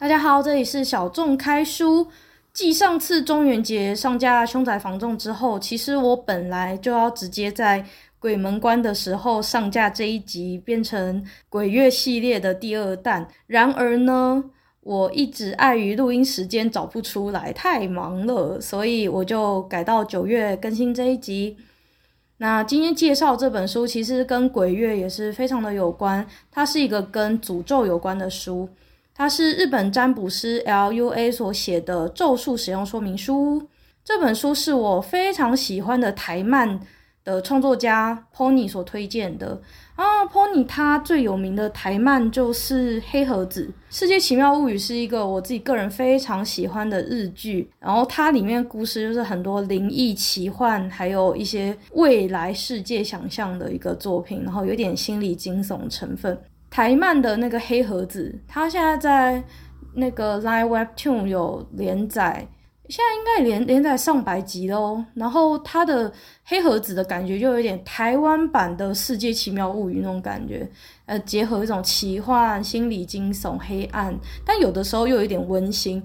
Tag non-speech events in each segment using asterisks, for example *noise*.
大家好，这里是小众开书。继上次中元节上架《凶宅房仲》之后，其实我本来就要直接在鬼门关的时候上架这一集，变成鬼月系列的第二弹。然而呢，我一直碍于录音时间找不出来，太忙了，所以我就改到九月更新这一集。那今天介绍这本书，其实跟鬼月也是非常的有关，它是一个跟诅咒有关的书。它是日本占卜师 LUA 所写的咒术使用说明书。这本书是我非常喜欢的台漫的创作家 Pony 所推荐的啊。Pony 他最有名的台漫就是《黑盒子》，《世界奇妙物语》是一个我自己个人非常喜欢的日剧。然后它里面故事就是很多灵异奇幻，还有一些未来世界想象的一个作品，然后有点心理惊悚成分。台漫的那个黑盒子，它现在在那个 Line Webtoon 有连载，现在应该连连载上百集了哦。然后它的黑盒子的感觉就有点台湾版的世界奇妙物语那种感觉，呃，结合一种奇幻、心理惊悚、黑暗，但有的时候又有一点温馨。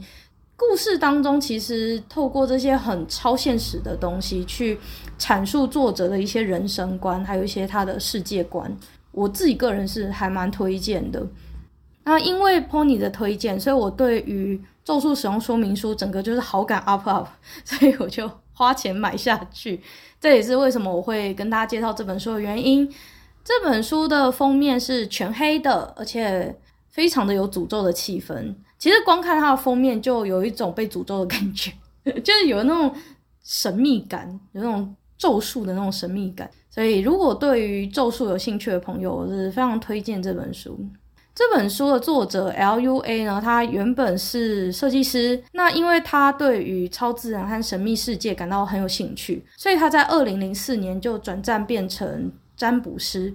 故事当中其实透过这些很超现实的东西去阐述作者的一些人生观，还有一些他的世界观。我自己个人是还蛮推荐的，那因为 Pony 的推荐，所以我对于咒术使用说明书整个就是好感 up up，*laughs* 所以我就花钱买下去。这也是为什么我会跟大家介绍这本书的原因。这本书的封面是全黑的，而且非常的有诅咒的气氛。其实光看它的封面就有一种被诅咒的感觉，*laughs* 就是有那种神秘感，有那种。咒术的那种神秘感，所以如果对于咒术有兴趣的朋友，是非常推荐这本书。这本书的作者 LUA 呢，他原本是设计师，那因为他对于超自然和神秘世界感到很有兴趣，所以他在二零零四年就转战变成占卜师。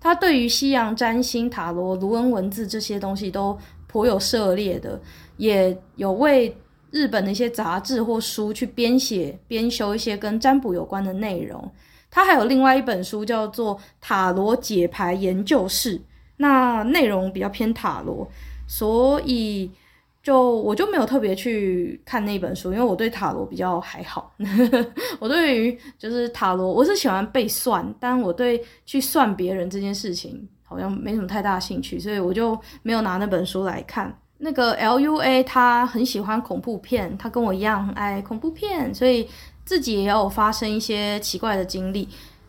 他对于西洋占星、塔罗、卢恩文字这些东西都颇有涉猎的，也有为。日本的一些杂志或书去编写、编修一些跟占卜有关的内容。他还有另外一本书叫做《塔罗解牌研究室》，那内容比较偏塔罗，所以就我就没有特别去看那本书，因为我对塔罗比较还好。*laughs* 我对于就是塔罗，我是喜欢被算，但我对去算别人这件事情好像没什么太大兴趣，所以我就没有拿那本书来看。那个 LUA 他很喜欢恐怖片，他跟我一样很爱恐怖片，所以自己也有发生一些奇怪的经历。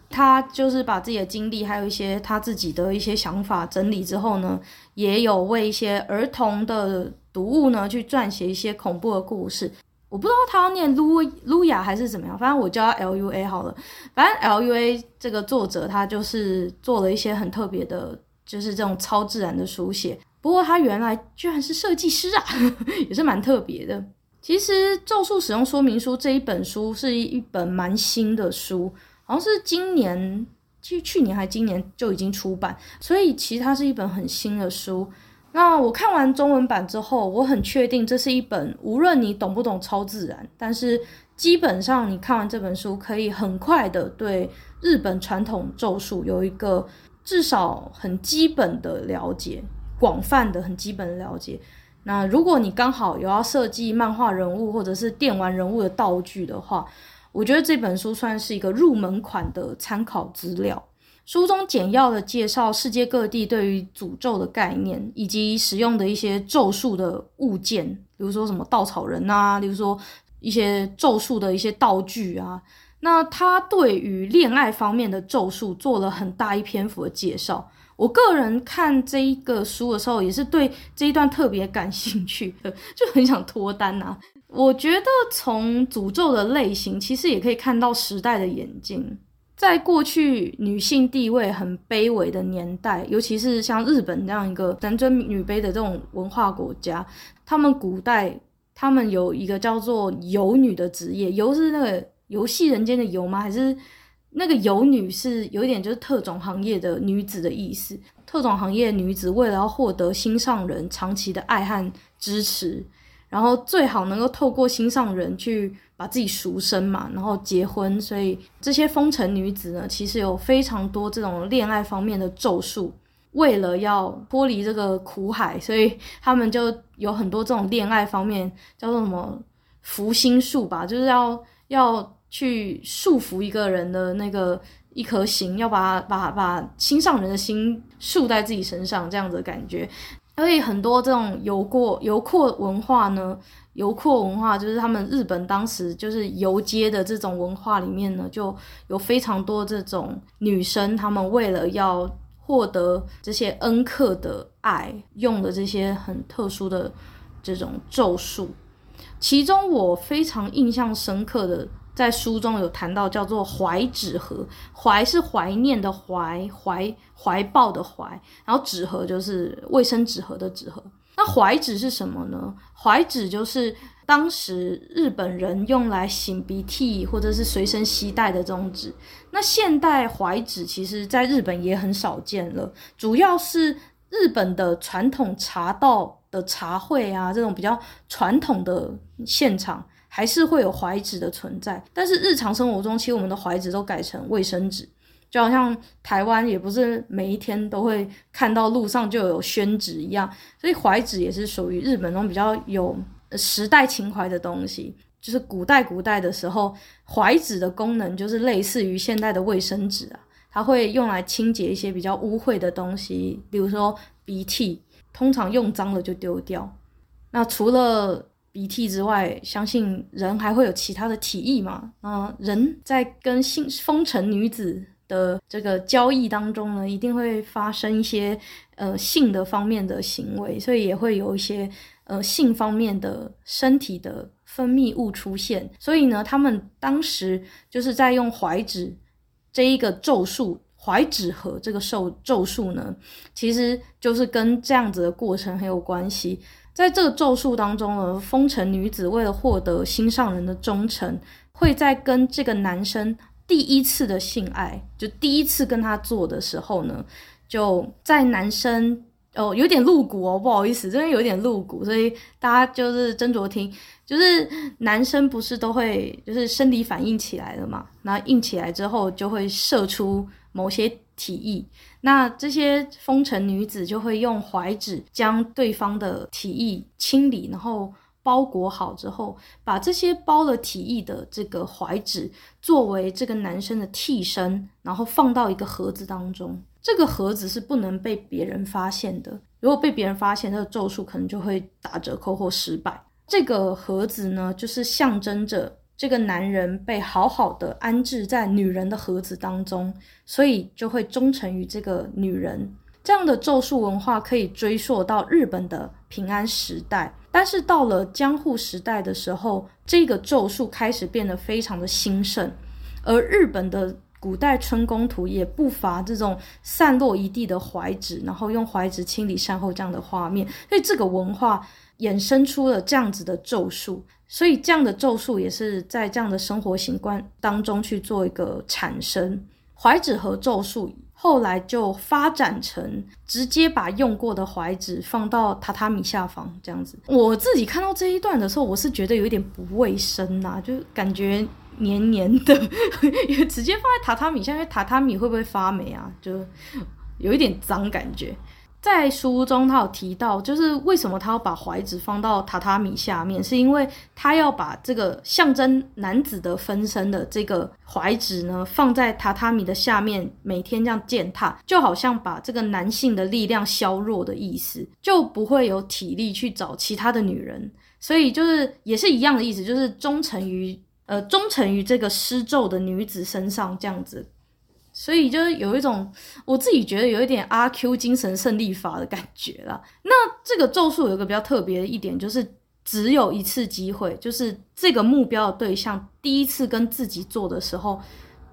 他就是把自己的经历，还有一些他自己的一些想法整理之后呢，也有为一些儿童的读物呢去撰写一些恐怖的故事。我不知道他要念 Lu lua 还是怎么样，反正我叫他 LUA 好了。反正 LUA 这个作者他就是做了一些很特别的，就是这种超自然的书写。不过他原来居然是设计师啊，*laughs* 也是蛮特别的。其实《咒术使用说明书》这一本书是一本蛮新的书，好像是今年，其实去年还今年就已经出版，所以其实它是一本很新的书。那我看完中文版之后，我很确定这是一本无论你懂不懂超自然，但是基本上你看完这本书，可以很快的对日本传统咒术有一个至少很基本的了解。广泛的、很基本的了解。那如果你刚好有要设计漫画人物或者是电玩人物的道具的话，我觉得这本书算是一个入门款的参考资料。书中简要的介绍世界各地对于诅咒的概念，以及使用的一些咒术的物件，比如说什么稻草人啊，比如说一些咒术的一些道具啊。那他对于恋爱方面的咒术做了很大一篇幅的介绍。我个人看这一个书的时候，也是对这一段特别感兴趣的，就很想脱单呐。我觉得从诅咒的类型，其实也可以看到时代的眼睛。在过去女性地位很卑微的年代，尤其是像日本这样一个男尊女卑的这种文化国家，他们古代他们有一个叫做游女的职业，游是那个游戏人间的游吗？还是？那个游女是有一点就是特种行业的女子的意思。特种行业女子为了要获得心上人长期的爱和支持，然后最好能够透过心上人去把自己赎身嘛，然后结婚。所以这些风尘女子呢，其实有非常多这种恋爱方面的咒术。为了要脱离这个苦海，所以他们就有很多这种恋爱方面叫做什么福星术吧，就是要要去束缚一个人的那个一颗心，要把把把心上人的心束在自己身上这样子的感觉。所以很多这种游过游廓文化呢，游廓文化就是他们日本当时就是游街的这种文化里面呢，就有非常多这种女生，她们为了要获得这些恩客的爱，用的这些很特殊的这种咒术。其中我非常印象深刻的。在书中有谈到叫做怀纸盒，怀是怀念的怀，怀怀抱的怀，然后纸盒就是卫生纸盒的纸盒。那怀纸是什么呢？怀纸就是当时日本人用来擤鼻涕或者是随身携带的这种纸。那现代怀纸其实在日本也很少见了，主要是日本的传统茶道的茶会啊，这种比较传统的现场。还是会有怀纸的存在，但是日常生活中，其实我们的怀纸都改成卫生纸，就好像台湾也不是每一天都会看到路上就有宣纸一样，所以怀纸也是属于日本中比较有时代情怀的东西。就是古代古代的时候，怀纸的功能就是类似于现代的卫生纸啊，它会用来清洁一些比较污秽的东西，比如说鼻涕，通常用脏了就丢掉。那除了鼻涕之外，相信人还会有其他的体液嘛？嗯，人在跟性风尘女子的这个交易当中呢，一定会发生一些呃性的方面的行为，所以也会有一些呃性方面的身体的分泌物出现。所以呢，他们当时就是在用怀纸这一个咒术，怀纸盒这个咒咒术呢，其实就是跟这样子的过程很有关系。在这个咒术当中呢，风尘女子为了获得心上人的忠诚，会在跟这个男生第一次的性爱，就第一次跟他做的时候呢，就在男生哦有点露骨哦，不好意思，这边有点露骨，所以大家就是斟酌听。就是男生不是都会就是生理反应起来了嘛，那硬起来之后就会射出某些体液。那这些风尘女子就会用怀纸将对方的体液清理，然后包裹好之后，把这些包了体液的这个怀纸作为这个男生的替身，然后放到一个盒子当中。这个盒子是不能被别人发现的，如果被别人发现，这个咒术可能就会打折扣或失败。这个盒子呢，就是象征着。这个男人被好好的安置在女人的盒子当中，所以就会忠诚于这个女人。这样的咒术文化可以追溯到日本的平安时代，但是到了江户时代的时候，这个咒术开始变得非常的兴盛，而日本的古代春宫图也不乏这种散落一地的怀纸，然后用怀纸清理善后这样的画面，所以这个文化衍生出了这样子的咒术。所以这样的咒术也是在这样的生活习惯当中去做一个产生。怀纸盒咒术后来就发展成直接把用过的怀纸放到榻榻米下方这样子。我自己看到这一段的时候，我是觉得有一点不卫生呐、啊，就感觉黏黏的，*laughs* 也直接放在榻榻米下，因为榻榻米会不会发霉啊？就有一点脏感觉。在书中，他有提到，就是为什么他要把怀纸放到榻榻米下面，是因为他要把这个象征男子的分身的这个怀纸呢，放在榻榻米的下面，每天这样践踏，就好像把这个男性的力量削弱的意思，就不会有体力去找其他的女人，所以就是也是一样的意思，就是忠诚于呃忠诚于这个施咒的女子身上这样子。所以就是有一种我自己觉得有一点阿 Q 精神胜利法的感觉啦。那这个咒术有一个比较特别的一点，就是只有一次机会，就是这个目标的对象第一次跟自己做的时候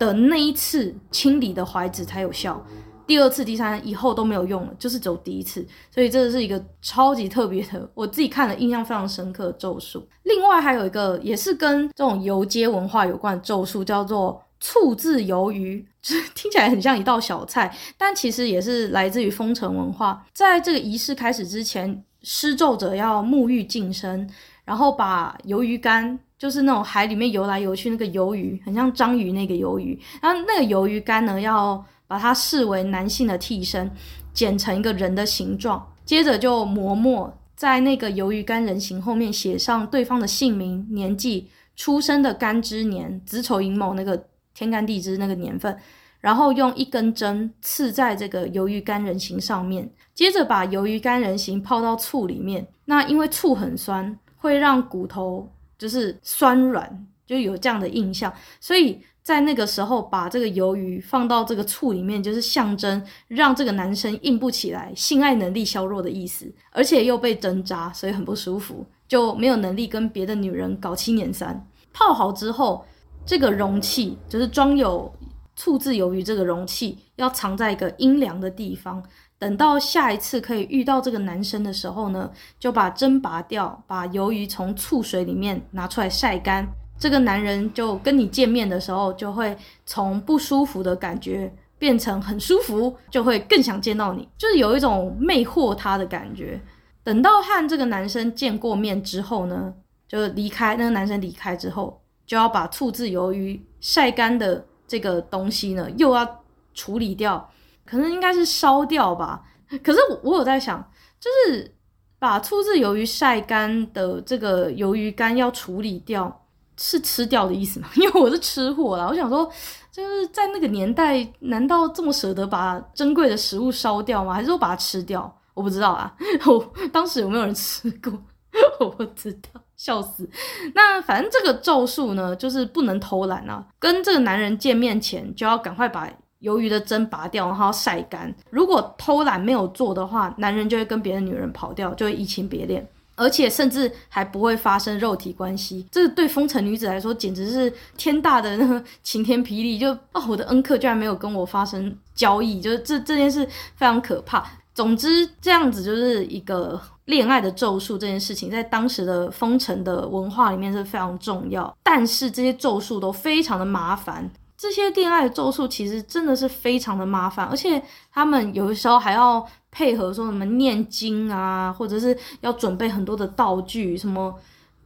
的那一次清理的怀纸才有效，第二次、第三以后都没有用了，就是只有第一次。所以这是一个超级特别的，我自己看了印象非常深刻的咒术。另外还有一个也是跟这种游街文化有关的咒术，叫做。醋渍鱿鱼，*laughs* 就是听起来很像一道小菜，但其实也是来自于风尘文化。在这个仪式开始之前，施咒者要沐浴净身，然后把鱿鱼干，就是那种海里面游来游去那个鱿鱼，很像章鱼那个鱿鱼，然后那个鱿鱼干呢，要把它视为男性的替身，剪成一个人的形状，接着就磨墨在那个鱿鱼干人形后面写上对方的姓名、年纪、出生的干支年、子丑寅卯那个天干地支那个年份，然后用一根针刺在这个鱿鱼干人形上面，接着把鱿鱼干人形泡到醋里面。那因为醋很酸，会让骨头就是酸软，就有这样的印象，所以。在那个时候，把这个鱿鱼放到这个醋里面，就是象征让这个男生硬不起来，性爱能力削弱的意思，而且又被针扎，所以很不舒服，就没有能力跟别的女人搞七捻三。泡好之后，这个容器就是装有醋渍鱿鱼这个容器，要藏在一个阴凉的地方，等到下一次可以遇到这个男生的时候呢，就把针拔掉，把鱿鱼从醋水里面拿出来晒干。这个男人就跟你见面的时候，就会从不舒服的感觉变成很舒服，就会更想见到你，就是有一种魅惑他的感觉。等到和这个男生见过面之后呢，就离开。那个男生离开之后，就要把醋渍鱿鱼晒干的这个东西呢，又要处理掉，可能应该是烧掉吧。可是我有在想，就是把醋渍鱿鱼晒干的这个鱿鱼干要处理掉。是吃掉的意思吗？*laughs* 因为我是吃货啦，我想说，就是在那个年代，难道这么舍得把珍贵的食物烧掉吗？还是说把它吃掉？我不知道啊。*laughs* 我当时有没有人吃过？*laughs* 我不知道，笑死。那反正这个咒术呢，就是不能偷懒啊。跟这个男人见面前，就要赶快把鱿鱼的针拔掉，然后晒干。如果偷懒没有做的话，男人就会跟别的女人跑掉，就会移情别恋。而且甚至还不会发生肉体关系，这对风尘女子来说简直是天大的那 *laughs* 个晴天霹雳！就哦，我的恩客居然没有跟我发生交易，就是这这件事非常可怕。总之，这样子就是一个恋爱的咒术这件事情，在当时的风尘的文化里面是非常重要。但是这些咒术都非常的麻烦。这些恋爱的咒术其实真的是非常的麻烦，而且他们有的时候还要配合说什么念经啊，或者是要准备很多的道具，什么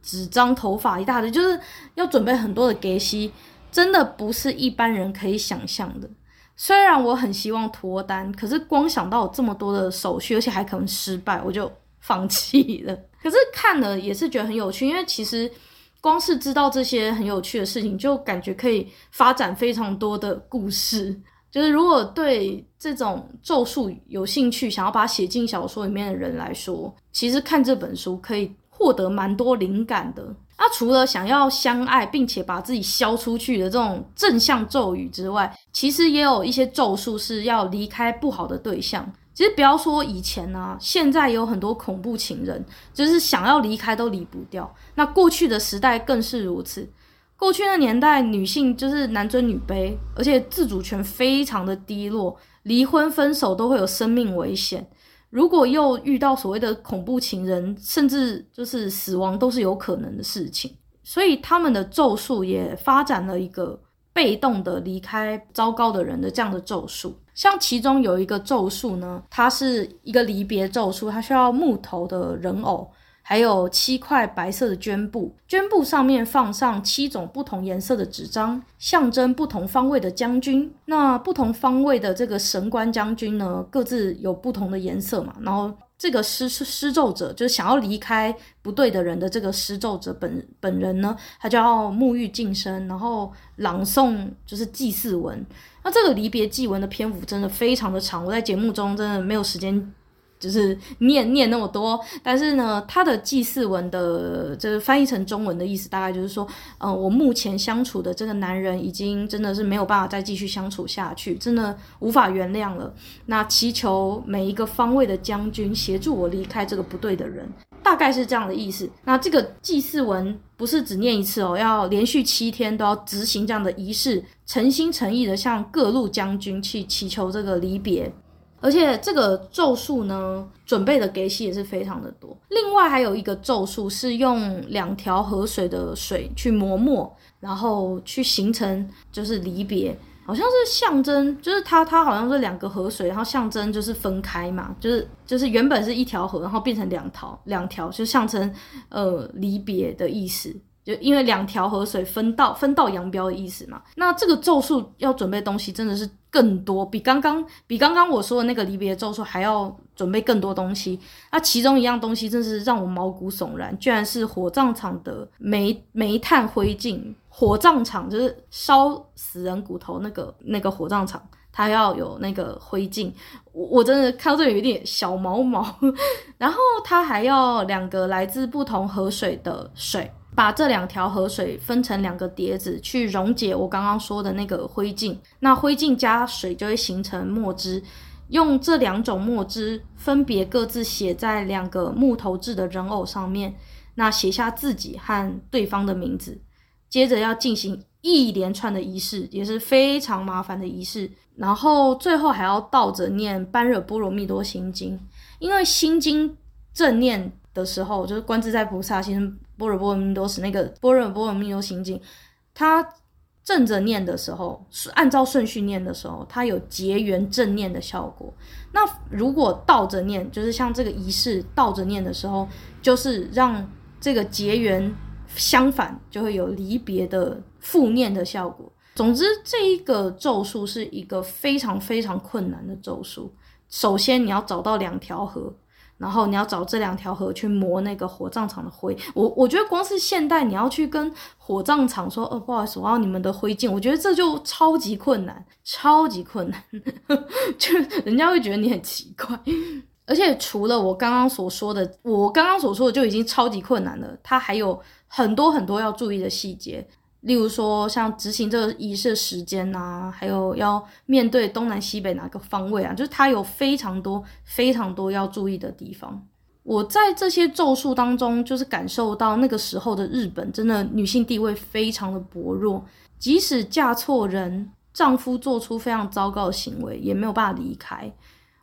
纸张、头发一大堆，就是要准备很多的给息，真的不是一般人可以想象的。虽然我很希望脱单，可是光想到有这么多的手续，而且还可能失败，我就放弃了。*laughs* 可是看了也是觉得很有趣，因为其实。光是知道这些很有趣的事情，就感觉可以发展非常多的故事。就是如果对这种咒术有兴趣，想要把它写进小说里面的人来说，其实看这本书可以获得蛮多灵感的。那除了想要相爱，并且把自己消出去的这种正向咒语之外，其实也有一些咒术是要离开不好的对象。其实不要说以前啊，现在有很多恐怖情人，就是想要离开都离不掉。那过去的时代更是如此。过去的年代，女性就是男尊女卑，而且自主权非常的低落，离婚分手都会有生命危险。如果又遇到所谓的恐怖情人，甚至就是死亡都是有可能的事情。所以他们的咒术也发展了一个被动的离开糟糕的人的这样的咒术。像其中有一个咒术呢，它是一个离别咒术，它需要木头的人偶，还有七块白色的绢布，绢布上面放上七种不同颜色的纸张，象征不同方位的将军。那不同方位的这个神官将军呢，各自有不同的颜色嘛，然后。这个施施咒者就是想要离开不对的人的这个施咒者本本人呢，他就要沐浴净身，然后朗诵就是祭祀文。那这个离别祭文的篇幅真的非常的长，我在节目中真的没有时间。就是念念那么多，但是呢，他的祭祀文的这个翻译成中文的意思，大概就是说，嗯、呃，我目前相处的这个男人已经真的是没有办法再继续相处下去，真的无法原谅了。那祈求每一个方位的将军协助我离开这个不对的人，大概是这样的意思。那这个祭祀文不是只念一次哦，要连续七天都要执行这样的仪式，诚心诚意的向各路将军去祈求这个离别。而且这个咒术呢，准备的给息也是非常的多。另外还有一个咒术是用两条河水的水去磨墨，然后去形成就是离别，好像是象征，就是它它好像是两个河水，然后象征就是分开嘛，就是就是原本是一条河，然后变成两条两条，就象征呃离别的意思。就因为两条河水分道分道扬镳的意思嘛。那这个咒术要准备东西真的是更多，比刚刚比刚刚我说的那个离别咒术还要准备更多东西。那其中一样东西真是让我毛骨悚然，居然是火葬场的煤煤炭灰烬。火葬场就是烧死人骨头那个那个火葬场。它要有那个灰烬，我我真的看到这里有一点小毛毛。*laughs* 然后它还要两个来自不同河水的水，把这两条河水分成两个碟子，去溶解我刚刚说的那个灰烬。那灰烬加水就会形成墨汁，用这两种墨汁分别各自写在两个木头制的人偶上面，那写下自己和对方的名字，接着要进行一连串的仪式，也是非常麻烦的仪式。然后最后还要倒着念《般若波罗蜜多心经》，因为心经正念的时候，就是观自在菩萨心波若波罗蜜多时那个波若波罗蜜多心经，它正着念的时候，是按照顺序念的时候，它有结缘正念的效果。那如果倒着念，就是像这个仪式倒着念的时候，就是让这个结缘相反，就会有离别的负念的效果。总之，这一个咒术是一个非常非常困难的咒术。首先，你要找到两条河，然后你要找这两条河去磨那个火葬场的灰。我我觉得光是现代，你要去跟火葬场说，哦，不好意思，我要你们的灰烬，我觉得这就超级困难，超级困难，*laughs* 就人家会觉得你很奇怪。而且除了我刚刚所说的，我刚刚所说的就已经超级困难了，它还有很多很多要注意的细节。例如说，像执行这个仪式的时间啊，还有要面对东南西北哪个方位啊，就是它有非常多非常多要注意的地方。我在这些咒术当中，就是感受到那个时候的日本真的女性地位非常的薄弱，即使嫁错人，丈夫做出非常糟糕的行为，也没有办法离开。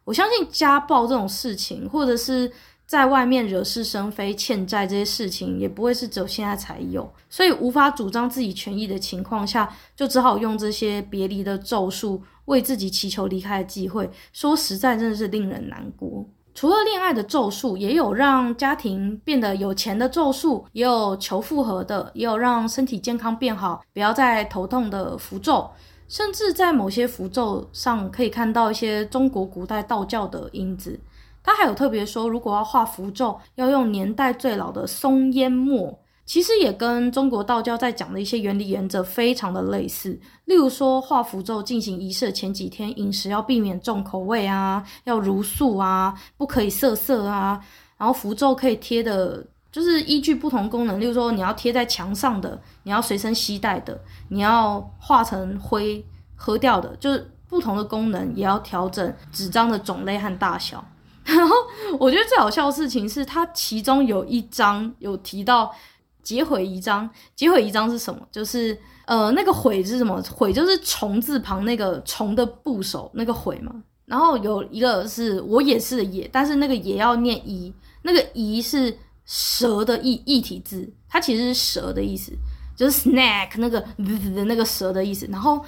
我相信家暴这种事情，或者是。在外面惹是生非、欠债这些事情，也不会是只有现在才有，所以无法主张自己权益的情况下，就只好用这些别离的咒术为自己祈求离开的机会。说实在，真的是令人难过。除了恋爱的咒术，也有让家庭变得有钱的咒术，也有求复合的，也有让身体健康变好、不要再头痛的符咒，甚至在某些符咒上可以看到一些中国古代道教的影子。他还有特别说，如果要画符咒，要用年代最老的松烟墨，其实也跟中国道教在讲的一些原理原则非常的类似。例如说，画符咒进行仪式前几天，饮食要避免重口味啊，要茹素啊，不可以色色啊。然后符咒可以贴的，就是依据不同功能，例如说你要贴在墙上的，你要随身携带的，你要化成灰喝掉的，就是不同的功能也要调整纸张的种类和大小。*laughs* 然后我觉得最好笑的事情是，它其中有一章有提到劫毁一章。劫毁一章是什么？就是呃，那个毁是什么？毁就是虫字旁那个虫的部首那个毁嘛。然后有一个是我也是的也，但是那个也要念一，那个一是蛇的异异体字，它其实是蛇的意思。就是 snack 那个的那个蛇的意思，然后，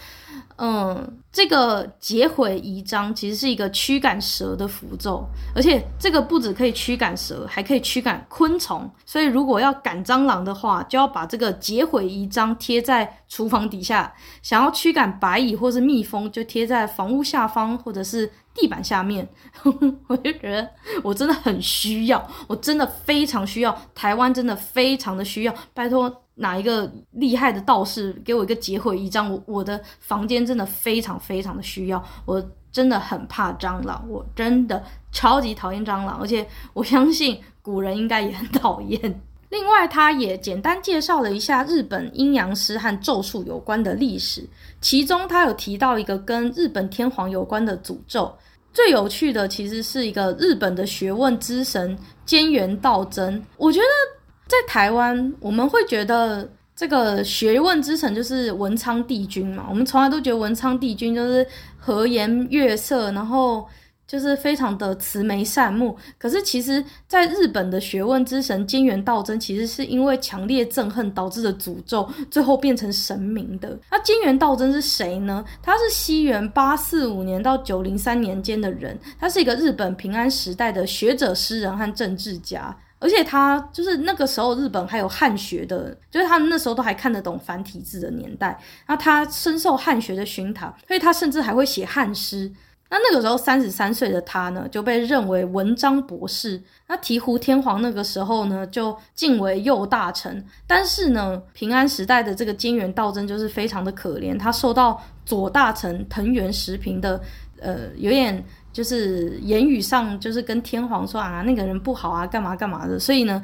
嗯，这个劫毁仪章其实是一个驱赶蛇的符咒，而且这个不只可以驱赶蛇，还可以驱赶昆虫。所以如果要赶蟑螂的话，就要把这个劫毁仪章贴在厨房底下；想要驱赶白蚁或是蜜蜂，就贴在房屋下方或者是地板下面。*laughs* 我就觉得我真的很需要，我真的非常需要，台湾真的非常的需要，拜托。哪一个厉害的道士给我一个劫毁仪章？我我的房间真的非常非常的需要，我真的很怕蟑螂，我真的超级讨厌蟑螂，而且我相信古人应该也很讨厌。另外，他也简单介绍了一下日本阴阳师和咒术有关的历史，其中他有提到一个跟日本天皇有关的诅咒。最有趣的其实是一个日本的学问之神菅原道真，我觉得。在台湾，我们会觉得这个学问之神就是文昌帝君嘛。我们从来都觉得文昌帝君就是和颜悦色，然后就是非常的慈眉善目。可是其实，在日本的学问之神金原道真，其实是因为强烈憎恨导致的诅咒，最后变成神明的。那金原道真是谁呢？他是西元八四五年到九零三年间的人，他是一个日本平安时代的学者、诗人和政治家。而且他就是那个时候日本还有汉学的，就是他那时候都还看得懂繁体字的年代，那他深受汉学的熏陶，所以他甚至还会写汉诗。那那个时候三十三岁的他呢，就被认为文章博士。那醍醐天皇那个时候呢，就晋为右大臣。但是呢，平安时代的这个菅原道真就是非常的可怜，他受到左大臣藤原时平的呃有点就是言语上就是跟天皇说啊那个人不好啊干嘛干嘛的，所以呢，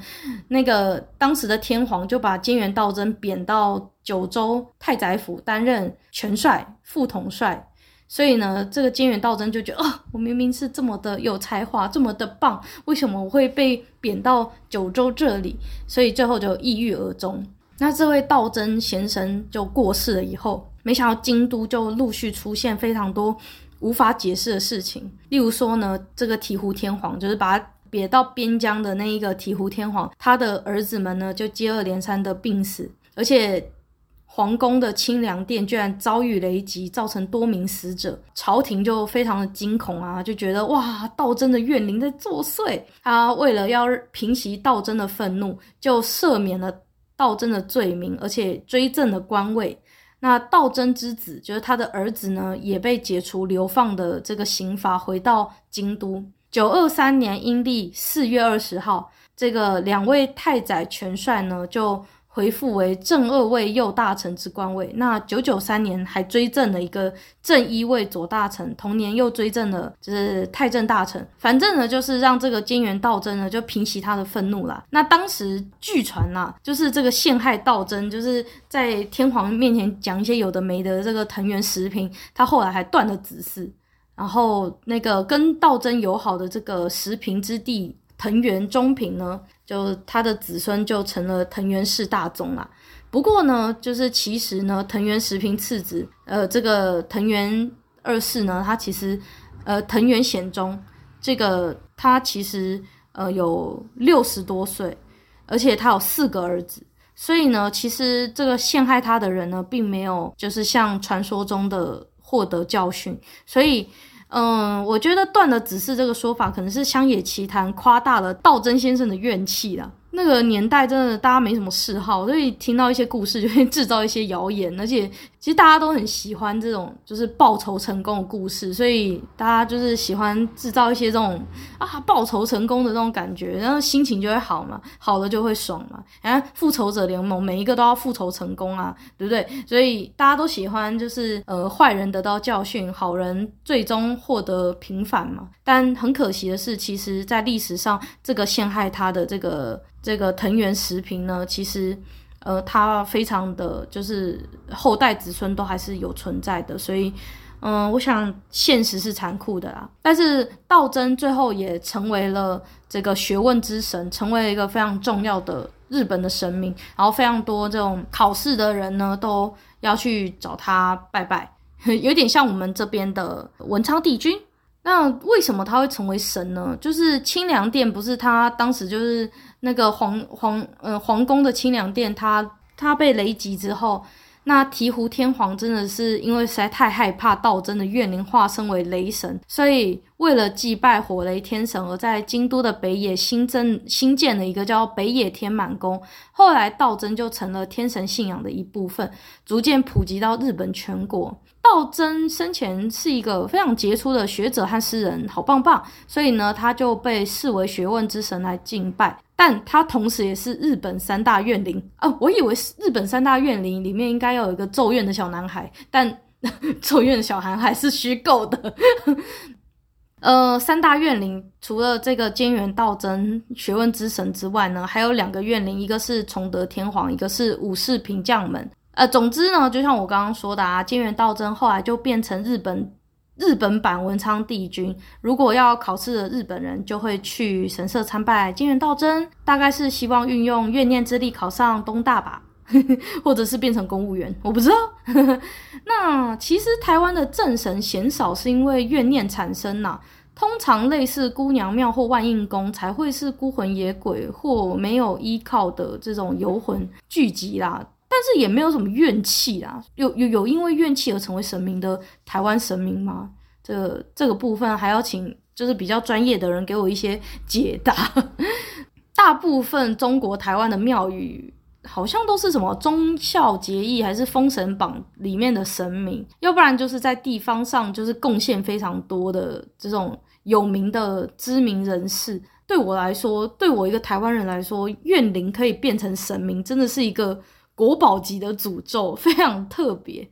那个当时的天皇就把金元道真贬到九州太宰府担任权帅、副统帅。所以呢，这个金元道真就觉得、哦，我明明是这么的有才华，这么的棒，为什么我会被贬到九州这里？所以最后就抑郁而终。那这位道真先生就过世了以后，没想到京都就陆续出现非常多无法解释的事情。例如说呢，这个醍醐天皇就是把他贬到边疆的那一个醍醐天皇，他的儿子们呢就接二连三的病死，而且。皇宫的清凉殿居然遭遇雷击，造成多名死者，朝廷就非常的惊恐啊，就觉得哇，道真的怨灵在作祟。他为了要平息道真的愤怒，就赦免了道真的罪名，而且追赠了官位。那道真之子，就是他的儿子呢，也被解除流放的这个刑罚，回到京都。九二三年阴历四月二十号，这个两位太宰全帅呢，就。回复为正二位右大臣之官位，那九九三年还追赠了一个正一位左大臣，同年又追赠了就是太政大臣。反正呢，就是让这个菅原道真呢就平息他的愤怒啦。那当时据传呐，就是这个陷害道真，就是在天皇面前讲一些有的没的。这个藤原时平，他后来还断了子嗣，然后那个跟道真友好的这个时平之弟藤原忠平呢。就他的子孙就成了藤原氏大宗啦。不过呢，就是其实呢，藤原时平次子，呃，这个藤原二世呢，他其实，呃，藤原显忠，这个他其实呃有六十多岁，而且他有四个儿子，所以呢，其实这个陷害他的人呢，并没有就是像传说中的获得教训，所以。嗯，我觉得断了指事这个说法可能是乡野奇谈，夸大了道真先生的怨气啦。那个年代真的大家没什么嗜好，所以听到一些故事就会制造一些谣言，而且其实大家都很喜欢这种就是报仇成功的故事，所以大家就是喜欢制造一些这种啊报仇成功的这种感觉，然后心情就会好嘛，好了就会爽嘛。然后复仇者联盟每一个都要复仇成功啊，对不对？所以大家都喜欢就是呃坏人得到教训，好人最终获得平反嘛。但很可惜的是，其实在历史上这个陷害他的这个。这个藤原时平呢，其实，呃，他非常的就是后代子孙都还是有存在的，所以，嗯、我想现实是残酷的啦。但是道真最后也成为了这个学问之神，成为了一个非常重要的日本的神明，然后非常多这种考试的人呢都要去找他拜拜，*laughs* 有点像我们这边的文昌帝君。那为什么他会成为神呢？就是清凉殿不是他当时就是。那个皇皇呃皇宫的清凉殿，他他被雷击之后，那醍醐天皇真的是因为实在太害怕道真的怨灵化身为雷神，所以为了祭拜火雷天神，而在京都的北野新增新建了一个叫北野天满宫。后来道真就成了天神信仰的一部分，逐渐普及到日本全国。道真生前是一个非常杰出的学者和诗人，好棒棒，所以呢，他就被视为学问之神来敬拜。但他同时也是日本三大怨灵啊！我以为是日本三大怨灵里面应该要有一个咒怨的小男孩，但 *laughs* 咒怨的小男孩是虚构的。呃，三大怨灵除了这个菅原道真学问之神之外呢，还有两个怨灵，一个是崇德天皇，一个是武士平将门。呃，总之呢，就像我刚刚说的啊，菅原道真后来就变成日本日本版文昌帝君。如果要考试的日本人，就会去神社参拜菅原道真，大概是希望运用怨念之力考上东大吧，*laughs* 或者是变成公务员，我不知道。*laughs* 那其实台湾的正神鲜少是因为怨念产生呐、啊，通常类似姑娘庙或万应宫才会是孤魂野鬼或没有依靠的这种游魂聚集啦。但是也没有什么怨气啊，有有有因为怨气而成为神明的台湾神明吗？这、这个部分还要请就是比较专业的人给我一些解答。*laughs* 大部分中国台湾的庙宇好像都是什么忠孝节义还是封神榜里面的神明，要不然就是在地方上就是贡献非常多的这种有名的知名人士。对我来说，对我一个台湾人来说，怨灵可以变成神明，真的是一个国宝级的诅咒，*laughs* 非常特别。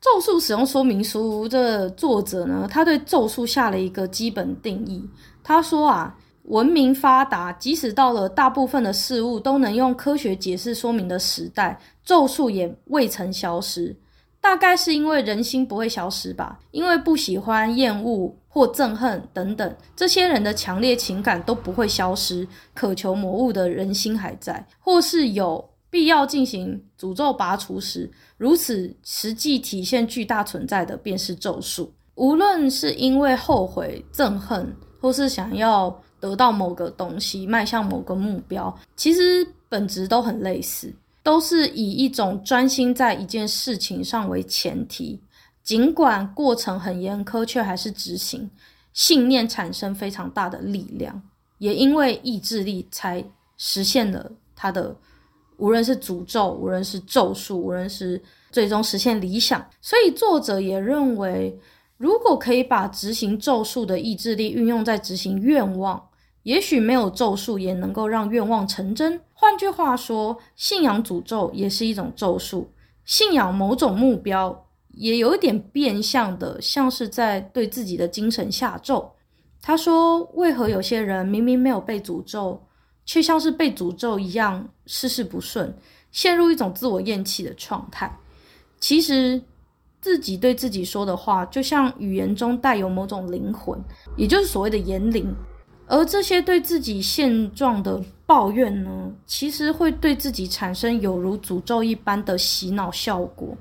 咒术使用说明书这作者呢，他对咒术下了一个基本定义。他说啊，文明发达，即使到了大部分的事物都能用科学解释说明的时代，咒术也未曾消失。大概是因为人心不会消失吧，因为不喜欢、厌恶或憎恨等等这些人的强烈情感都不会消失，渴求魔物的人心还在，或是有必要进行诅咒拔除时，如此实际体现巨大存在的便是咒术。无论是因为后悔、憎恨，或是想要得到某个东西、迈向某个目标，其实本质都很类似。都是以一种专心在一件事情上为前提，尽管过程很严苛，却还是执行。信念产生非常大的力量，也因为意志力才实现了他的，无论是诅咒，无论是咒术，无论是最终实现理想。所以作者也认为，如果可以把执行咒术的意志力运用在执行愿望。也许没有咒术也能够让愿望成真。换句话说，信仰诅咒也是一种咒术，信仰某种目标也有一点变相的，像是在对自己的精神下咒。他说：“为何有些人明明没有被诅咒，却像是被诅咒一样，事事不顺，陷入一种自我厌弃的状态？其实，自己对自己说的话，就像语言中带有某种灵魂，也就是所谓的言灵。”而这些对自己现状的抱怨呢，其实会对自己产生有如诅咒一般的洗脑效果。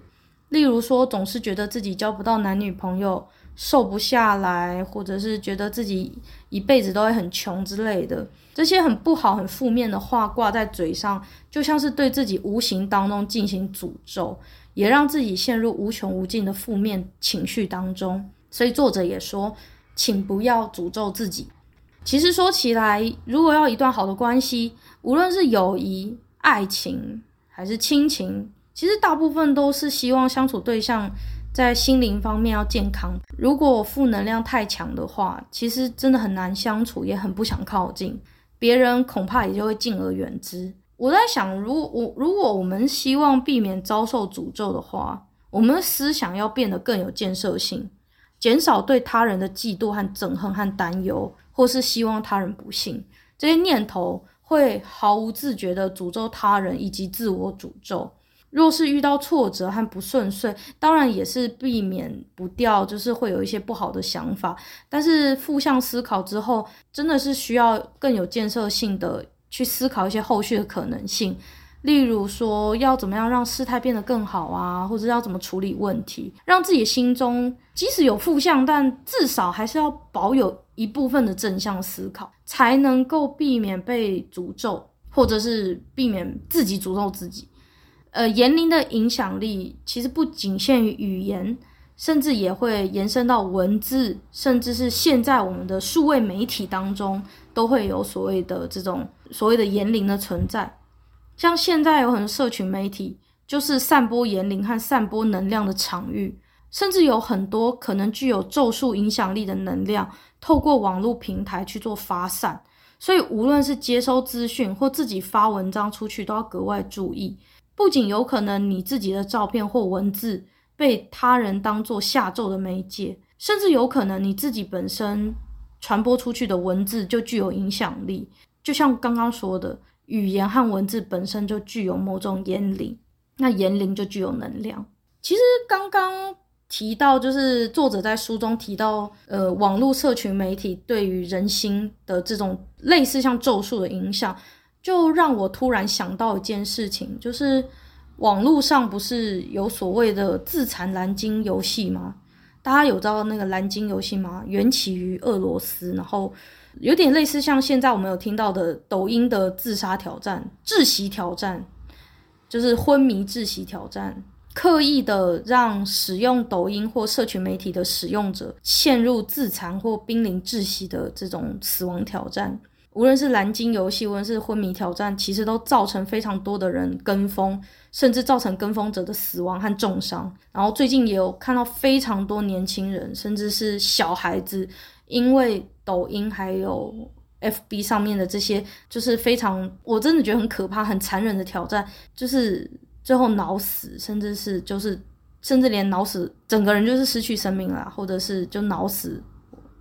例如说，总是觉得自己交不到男女朋友，瘦不下来，或者是觉得自己一辈子都会很穷之类的，这些很不好、很负面的话挂在嘴上，就像是对自己无形当中进行诅咒，也让自己陷入无穷无尽的负面情绪当中。所以作者也说，请不要诅咒自己。其实说起来，如果要一段好的关系，无论是友谊、爱情还是亲情，其实大部分都是希望相处对象在心灵方面要健康。如果负能量太强的话，其实真的很难相处，也很不想靠近别人，恐怕也就会敬而远之。我在想，如果我如果我们希望避免遭受诅咒的话，我们的思想要变得更有建设性，减少对他人的嫉妒和憎恨和担忧。或是希望他人不幸，这些念头会毫无自觉地诅咒他人以及自我诅咒。若是遇到挫折和不顺遂，当然也是避免不掉，就是会有一些不好的想法。但是负向思考之后，真的是需要更有建设性的去思考一些后续的可能性。例如说，要怎么样让事态变得更好啊，或者要怎么处理问题，让自己心中即使有负向，但至少还是要保有一部分的正向思考，才能够避免被诅咒，或者是避免自己诅咒自己。呃，言灵的影响力其实不仅限于语言，甚至也会延伸到文字，甚至是现在我们的数位媒体当中，都会有所谓的这种所谓的言灵的存在。像现在有很多社群媒体，就是散播言灵和散播能量的场域，甚至有很多可能具有咒术影响力的能量，透过网络平台去做发散。所以，无论是接收资讯或自己发文章出去，都要格外注意。不仅有可能你自己的照片或文字被他人当作下咒的媒介，甚至有可能你自己本身传播出去的文字就具有影响力。就像刚刚说的。语言和文字本身就具有某种言灵，那言灵就具有能量。其实刚刚提到，就是作者在书中提到，呃，网络社群媒体对于人心的这种类似像咒术的影响，就让我突然想到一件事情，就是网络上不是有所谓的自残蓝鲸游戏吗？大家有知道那个蓝鲸游戏吗？缘起于俄罗斯，然后。有点类似像现在我们有听到的抖音的自杀挑战、窒息挑战，就是昏迷窒息挑战，刻意的让使用抖音或社群媒体的使用者陷入自残或濒临窒息的这种死亡挑战。无论是蓝鲸游戏，无论是昏迷挑战，其实都造成非常多的人跟风，甚至造成跟风者的死亡和重伤。然后最近也有看到非常多年轻人，甚至是小孩子，因为抖音还有 FB 上面的这些，就是非常我真的觉得很可怕、很残忍的挑战，就是最后脑死，甚至是就是甚至连脑死，整个人就是失去生命了，或者是就脑死。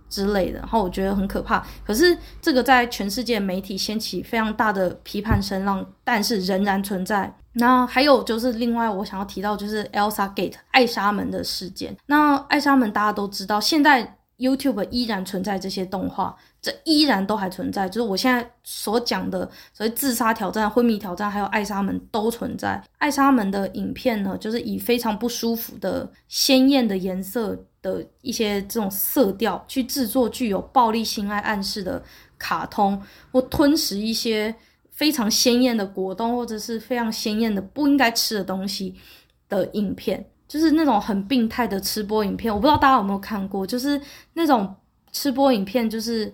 之类的，然后我觉得很可怕。可是这个在全世界媒体掀起非常大的批判声浪，但是仍然存在。那还有就是另外我想要提到就是 Elsa Gate 艾莎门的事件。那艾莎门大家都知道，现在 YouTube 依然存在这些动画，这依然都还存在。就是我现在所讲的所谓自杀挑战、昏迷挑战，还有艾莎门都存在。艾莎门的影片呢，就是以非常不舒服的鲜艳的颜色。的一些这种色调去制作具有暴力性爱暗示的卡通，或吞食一些非常鲜艳的果冻，或者是非常鲜艳的不应该吃的东西的影片，就是那种很病态的吃播影片。我不知道大家有没有看过，就是那种吃播影片，就是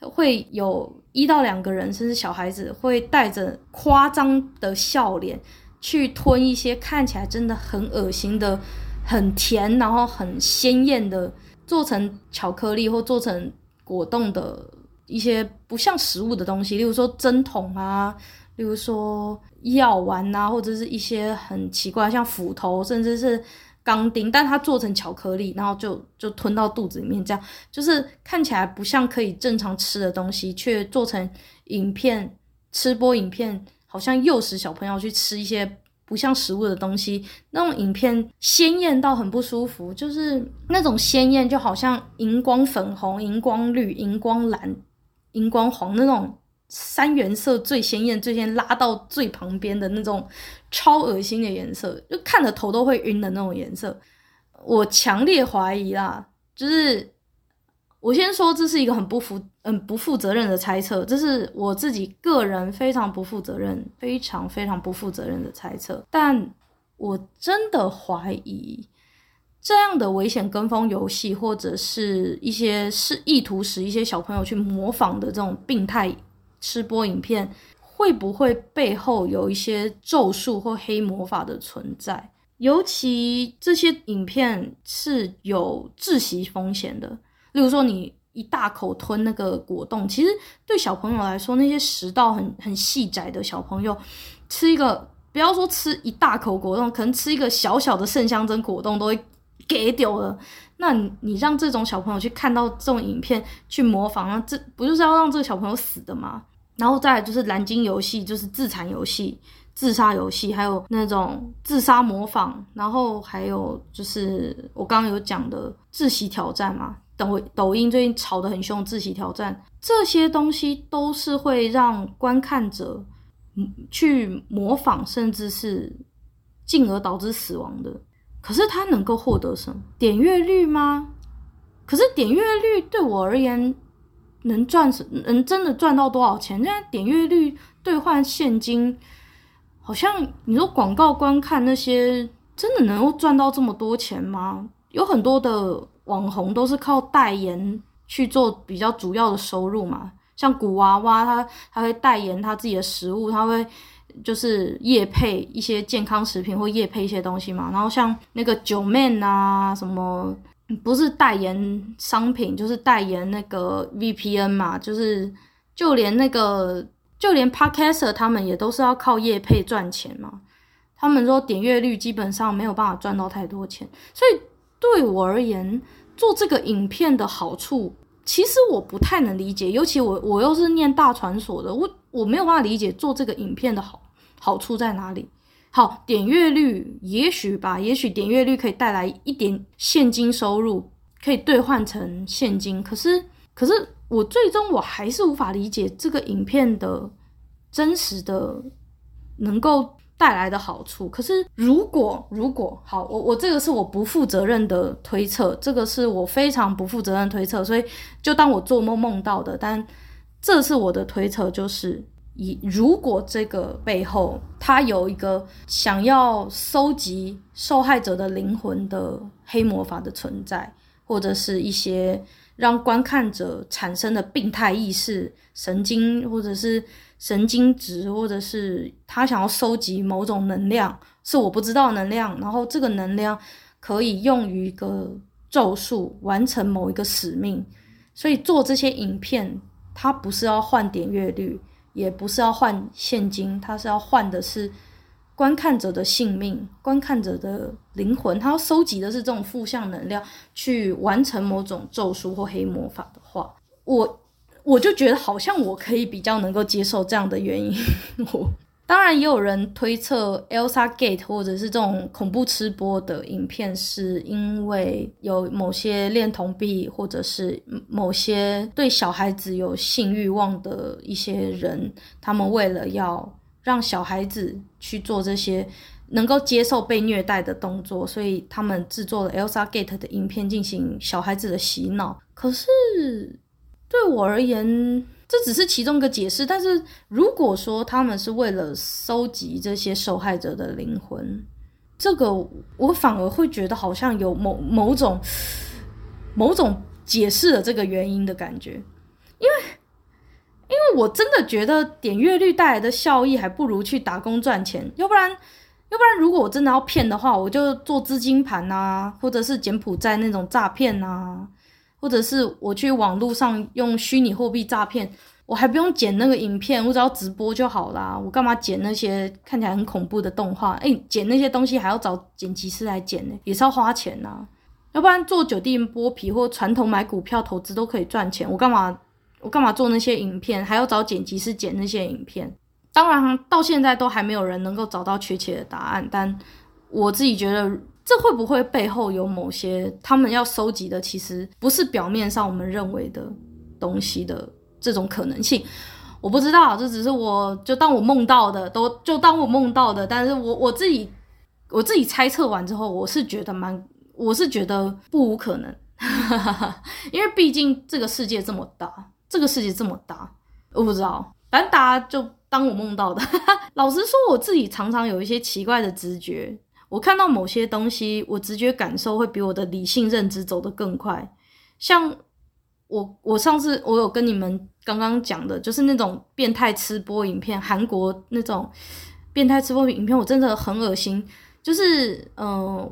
会有一到两个人，甚至小孩子会带着夸张的笑脸去吞一些看起来真的很恶心的。很甜，然后很鲜艳的，做成巧克力或做成果冻的一些不像食物的东西，例如说针筒啊，例如说药丸啊，或者是一些很奇怪像斧头，甚至是钢钉，但它做成巧克力，然后就就吞到肚子里面，这样就是看起来不像可以正常吃的东西，却做成影片，吃播影片，好像诱使小朋友去吃一些。不像食物的东西，那种影片鲜艳到很不舒服，就是那种鲜艳，就好像荧光粉红、荧光绿、荧光蓝、荧光黄那种三原色最鲜艳、最先拉到最旁边的那种超恶心的颜色，就看着头都会晕的那种颜色。我强烈怀疑啦，就是。我先说，这是一个很不负、嗯不负责任的猜测，这是我自己个人非常不负责任、非常非常不负责任的猜测。但我真的怀疑，这样的危险跟风游戏，或者是一些是意图使一些小朋友去模仿的这种病态吃播影片，会不会背后有一些咒术或黑魔法的存在？尤其这些影片是有窒息风险的。例如说，你一大口吞那个果冻，其实对小朋友来说，那些食道很很细窄的小朋友，吃一个不要说吃一大口果冻，可能吃一个小小的圣香珍果冻都会给丢了。那你你让这种小朋友去看到这种影片去模仿，那这不就是要让这个小朋友死的吗？然后再来就是蓝鲸游戏，就是自残游戏、自杀游戏，还有那种自杀模仿，然后还有就是我刚刚有讲的窒息挑战嘛。抖抖音最近炒得很凶，窒息挑战这些东西都是会让观看者去模仿，甚至是进而导致死亡的。可是他能够获得什么？点阅率吗？可是点阅率对我而言能赚？能真的赚到多少钱？现在点阅率兑换现金，好像你说广告观看那些真的能够赚到这么多钱吗？有很多的。网红都是靠代言去做比较主要的收入嘛，像古娃娃他，他会代言他自己的食物，他会就是夜配一些健康食品或夜配一些东西嘛。然后像那个九妹啊，什么不是代言商品，就是代言那个 VPN 嘛，就是就连那个就连 Podcaster 他们也都是要靠业配赚钱嘛。他们说点阅率基本上没有办法赚到太多钱，所以。对我而言，做这个影片的好处，其实我不太能理解。尤其我我又是念大传所的，我我没有办法理解做这个影片的好好处在哪里。好，点阅率也许吧，也许点阅率可以带来一点现金收入，可以兑换成现金。可是，可是我最终我还是无法理解这个影片的真实的能够。带来的好处，可是如果如果好，我我这个是我不负责任的推测，这个是我非常不负责任推测，所以就当我做梦梦到的。但这是我的推测，就是以如果这个背后他有一个想要收集受害者的灵魂的黑魔法的存在，或者是一些让观看者产生的病态意识、神经或者是神经质，或者是他想要收集某种能量，是我不知道能量，然后这个能量可以用于一个咒术，完成某一个使命。所以做这些影片，它不是要换点阅率，也不是要换现金，他是要换的是观看者的性命、观看者的灵魂。他要收集的是这种负向能量，去完成某种咒术或黑魔法的话，我我就觉得好像我可以比较能够接受这样的原因。*laughs* 我。当然，也有人推测 Elsa Gate 或者是这种恐怖吃播的影片，是因为有某些恋童癖，或者是某些对小孩子有性欲望的一些人，他们为了要让小孩子去做这些能够接受被虐待的动作，所以他们制作了 Elsa Gate 的影片进行小孩子的洗脑。可是对我而言，这只是其中一个解释，但是如果说他们是为了收集这些受害者的灵魂，这个我反而会觉得好像有某某种某种解释了这个原因的感觉，因为因为我真的觉得点阅率带来的效益还不如去打工赚钱，要不然要不然如果我真的要骗的话，我就做资金盘啊，或者是柬埔寨那种诈骗啊。或者是我去网络上用虚拟货币诈骗，我还不用剪那个影片，我只要直播就好啦。我干嘛剪那些看起来很恐怖的动画？哎、欸，剪那些东西还要找剪辑师来剪呢，也是要花钱呐。要不然做酒店剥皮或传统买股票投资都可以赚钱，我干嘛我干嘛做那些影片，还要找剪辑师剪那些影片？当然，到现在都还没有人能够找到确切的答案，但我自己觉得。这会不会背后有某些他们要收集的，其实不是表面上我们认为的东西的这种可能性？我不知道，这只是我就当我梦到的，都就当我梦到的。但是我我自己我自己猜测完之后，我是觉得蛮，我是觉得不无可能，*laughs* 因为毕竟这个世界这么大，这个世界这么大，我不知道，反正大家就当我梦到的。*laughs* 老实说，我自己常常有一些奇怪的直觉。我看到某些东西，我直觉感受会比我的理性认知走得更快。像我，我上次我有跟你们刚刚讲的，就是那种变态吃播影片，韩国那种变态吃播影片，我真的很恶心。就是，嗯、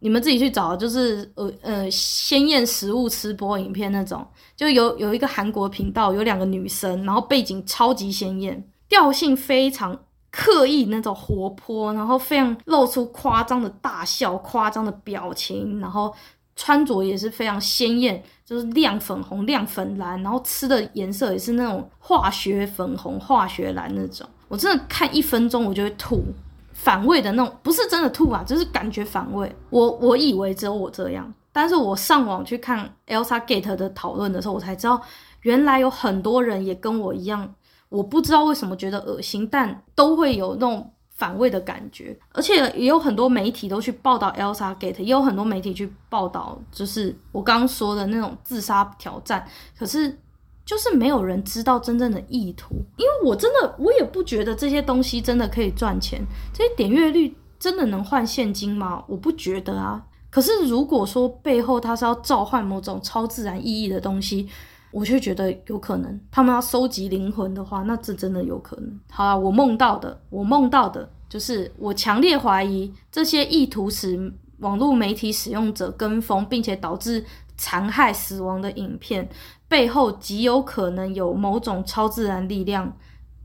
你们自己去找，就是呃呃鲜艳食物吃播影片那种，就有有一个韩国频道，有两个女生，然后背景超级鲜艳，调性非常。刻意那种活泼，然后非常露出夸张的大笑、夸张的表情，然后穿着也是非常鲜艳，就是亮粉红、亮粉蓝，然后吃的颜色也是那种化学粉红、化学蓝那种。我真的看一分钟我就会吐，反胃的那种，不是真的吐啊，就是感觉反胃。我我以为只有我这样，但是我上网去看 Elsa Gate 的讨论的时候，我才知道原来有很多人也跟我一样。我不知道为什么觉得恶心，但都会有那种反胃的感觉，而且也有很多媒体都去报道 Elsa Gate，也有很多媒体去报道，就是我刚刚说的那种自杀挑战。可是就是没有人知道真正的意图，因为我真的我也不觉得这些东西真的可以赚钱，这些点阅率真的能换现金吗？我不觉得啊。可是如果说背后它是要召唤某种超自然意义的东西。我却觉得有可能，他们要收集灵魂的话，那这真的有可能。好啊，我梦到的，我梦到的就是，我强烈怀疑这些意图使网络媒体使用者跟风，并且导致残害死亡的影片背后，极有可能有某种超自然力量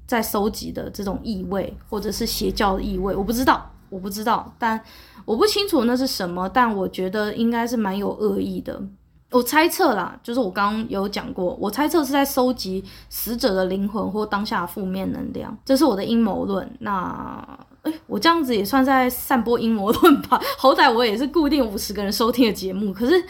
在收集的这种意味，或者是邪教的意味。我不知道，我不知道，但我不清楚那是什么，但我觉得应该是蛮有恶意的。我猜测啦，就是我刚刚有讲过，我猜测是在收集死者的灵魂或当下的负面能量，这是我的阴谋论。那，诶，我这样子也算在散播阴谋论吧？好歹我也是固定五十个人收听的节目。可是，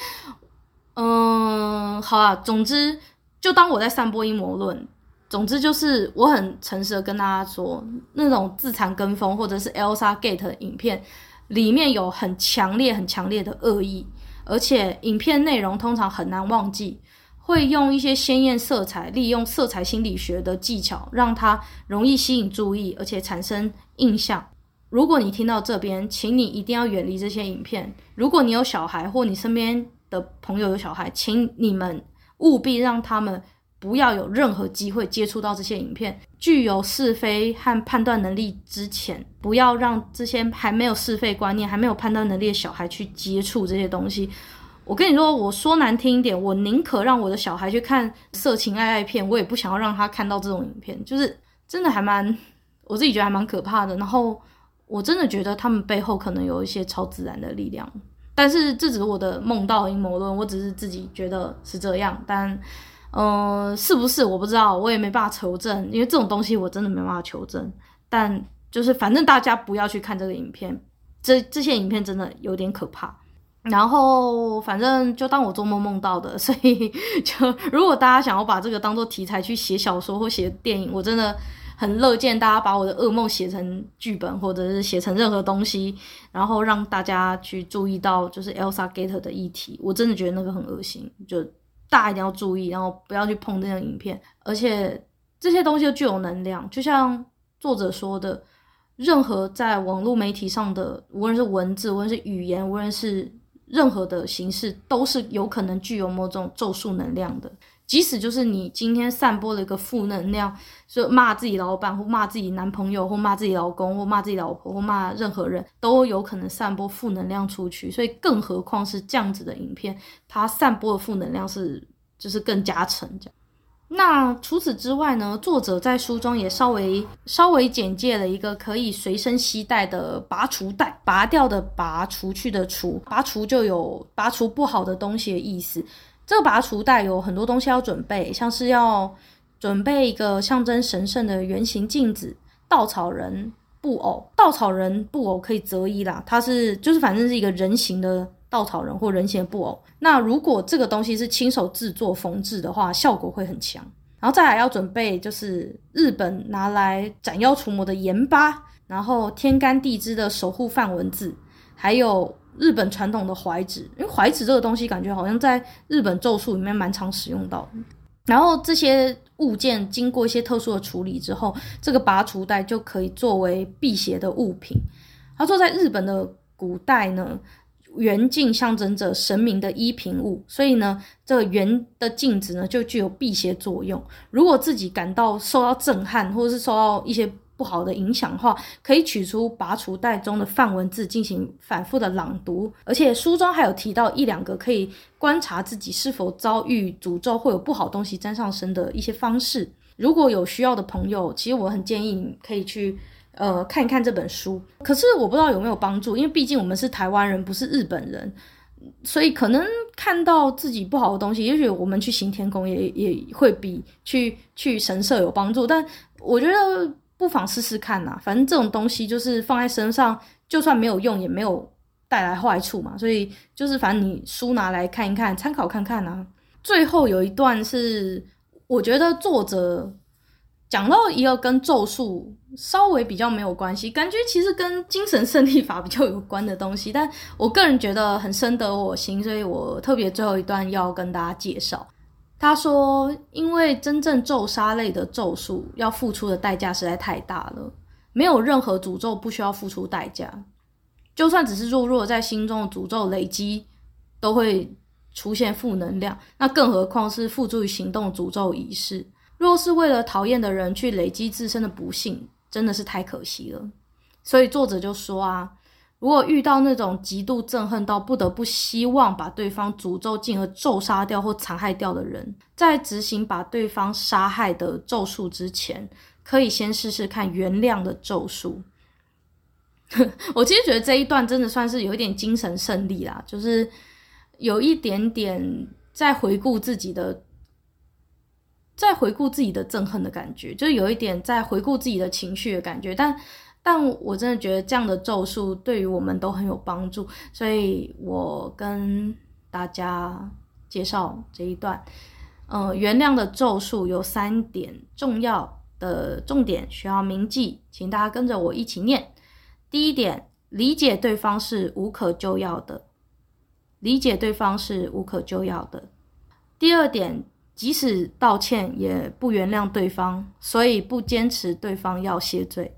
嗯，好啦，总之就当我在散播阴谋论。总之就是我很诚实的跟大家说，那种自残跟风或者是 Elsa Gate 的影片里面有很强烈、很强烈的恶意。而且影片内容通常很难忘记，会用一些鲜艳色彩，利用色彩心理学的技巧，让它容易吸引注意，而且产生印象。如果你听到这边，请你一定要远离这些影片。如果你有小孩或你身边的朋友有小孩，请你们务必让他们不要有任何机会接触到这些影片。具有是非和判断能力之前，不要让这些还没有是非观念、还没有判断能力的小孩去接触这些东西。我跟你说，我说难听一点，我宁可让我的小孩去看色情爱爱片，我也不想要让他看到这种影片。就是真的还蛮，我自己觉得还蛮可怕的。然后我真的觉得他们背后可能有一些超自然的力量。但是这只是我的梦到阴谋论，我只是自己觉得是这样，但，呃，是不是我不知道，我也没办法求证，因为这种东西我真的没办法求证。但就是反正大家不要去看这个影片，这这些影片真的有点可怕。然后反正就当我做梦梦到的，*laughs* 所以就如果大家想要把这个当做题材去写小说或写电影，我真的。很乐见大家把我的噩梦写成剧本，或者是写成任何东西，然后让大家去注意到就是 Elsa Gate 的议题。我真的觉得那个很恶心，就大家一定要注意，然后不要去碰这样影片。而且这些东西都具有能量，就像作者说的，任何在网络媒体上的，无论是文字，无论是语言，无论是任何的形式，都是有可能具有某种咒术能量的。即使就是你今天散播了一个负能量，就骂自己老板或骂自己男朋友或骂自己老公或骂自己老婆或骂任何人都有可能散播负能量出去，所以更何况是这样子的影片，它散播的负能量是就是更加成这样。那除此之外呢，作者在书中也稍微稍微简介了一个可以随身携带的拔除袋，拔掉的拔，除去的除，拔除就有拔除不好的东西的意思。这个拔除袋有很多东西要准备，像是要准备一个象征神圣的圆形镜子、稻草人布偶。稻草人布偶可以择一啦，它是就是反正是一个人形的稻草人或人形的布偶。那如果这个东西是亲手制作缝制的话，效果会很强。然后再来要准备就是日本拿来斩妖除魔的盐巴，然后天干地支的守护梵文字，还有。日本传统的怀纸，因为怀纸这个东西感觉好像在日本咒术里面蛮常使用到。然后这些物件经过一些特殊的处理之后，这个拔除袋就可以作为辟邪的物品。他说，在日本的古代呢，圆镜象征着神明的依凭物，所以呢，这个圆的镜子呢就具有辟邪作用。如果自己感到受到震撼，或者是受到一些不好的影响的话，可以取出拔除袋中的梵文字进行反复的朗读，而且书中还有提到一两个可以观察自己是否遭遇诅咒或有不好东西沾上身的一些方式。如果有需要的朋友，其实我很建议你可以去呃看一看这本书。可是我不知道有没有帮助，因为毕竟我们是台湾人，不是日本人，所以可能看到自己不好的东西，也许我们去行天宫也也会比去去神社有帮助。但我觉得。不妨试试看呐，反正这种东西就是放在身上，就算没有用，也没有带来坏处嘛。所以就是，反正你书拿来看一看，参考看看呐。最后有一段是，我觉得作者讲到一个跟咒术稍微比较没有关系，感觉其实跟精神胜利法比较有关的东西，但我个人觉得很深得我心，所以我特别最后一段要跟大家介绍。他说：“因为真正咒杀类的咒术要付出的代价实在太大了，没有任何诅咒不需要付出代价。就算只是弱弱在心中的诅咒累积，都会出现负能量。那更何况是付诸于行动的诅咒仪式。若是为了讨厌的人去累积自身的不幸，真的是太可惜了。所以作者就说啊。”如果遇到那种极度憎恨到不得不希望把对方诅咒，进而咒杀掉或残害掉的人，在执行把对方杀害的咒术之前，可以先试试看原谅的咒术。*laughs* 我其实觉得这一段真的算是有一点精神胜利啦，就是有一点点在回顾自己的，在回顾自己的憎恨的感觉，就是有一点在回顾自己的情绪的感觉，但。但我真的觉得这样的咒术对于我们都很有帮助，所以我跟大家介绍这一段。呃，原谅的咒术有三点重要的重点需要铭记，请大家跟着我一起念。第一点，理解对方是无可救药的，理解对方是无可救药的。第二点，即使道歉也不原谅对方，所以不坚持对方要谢罪。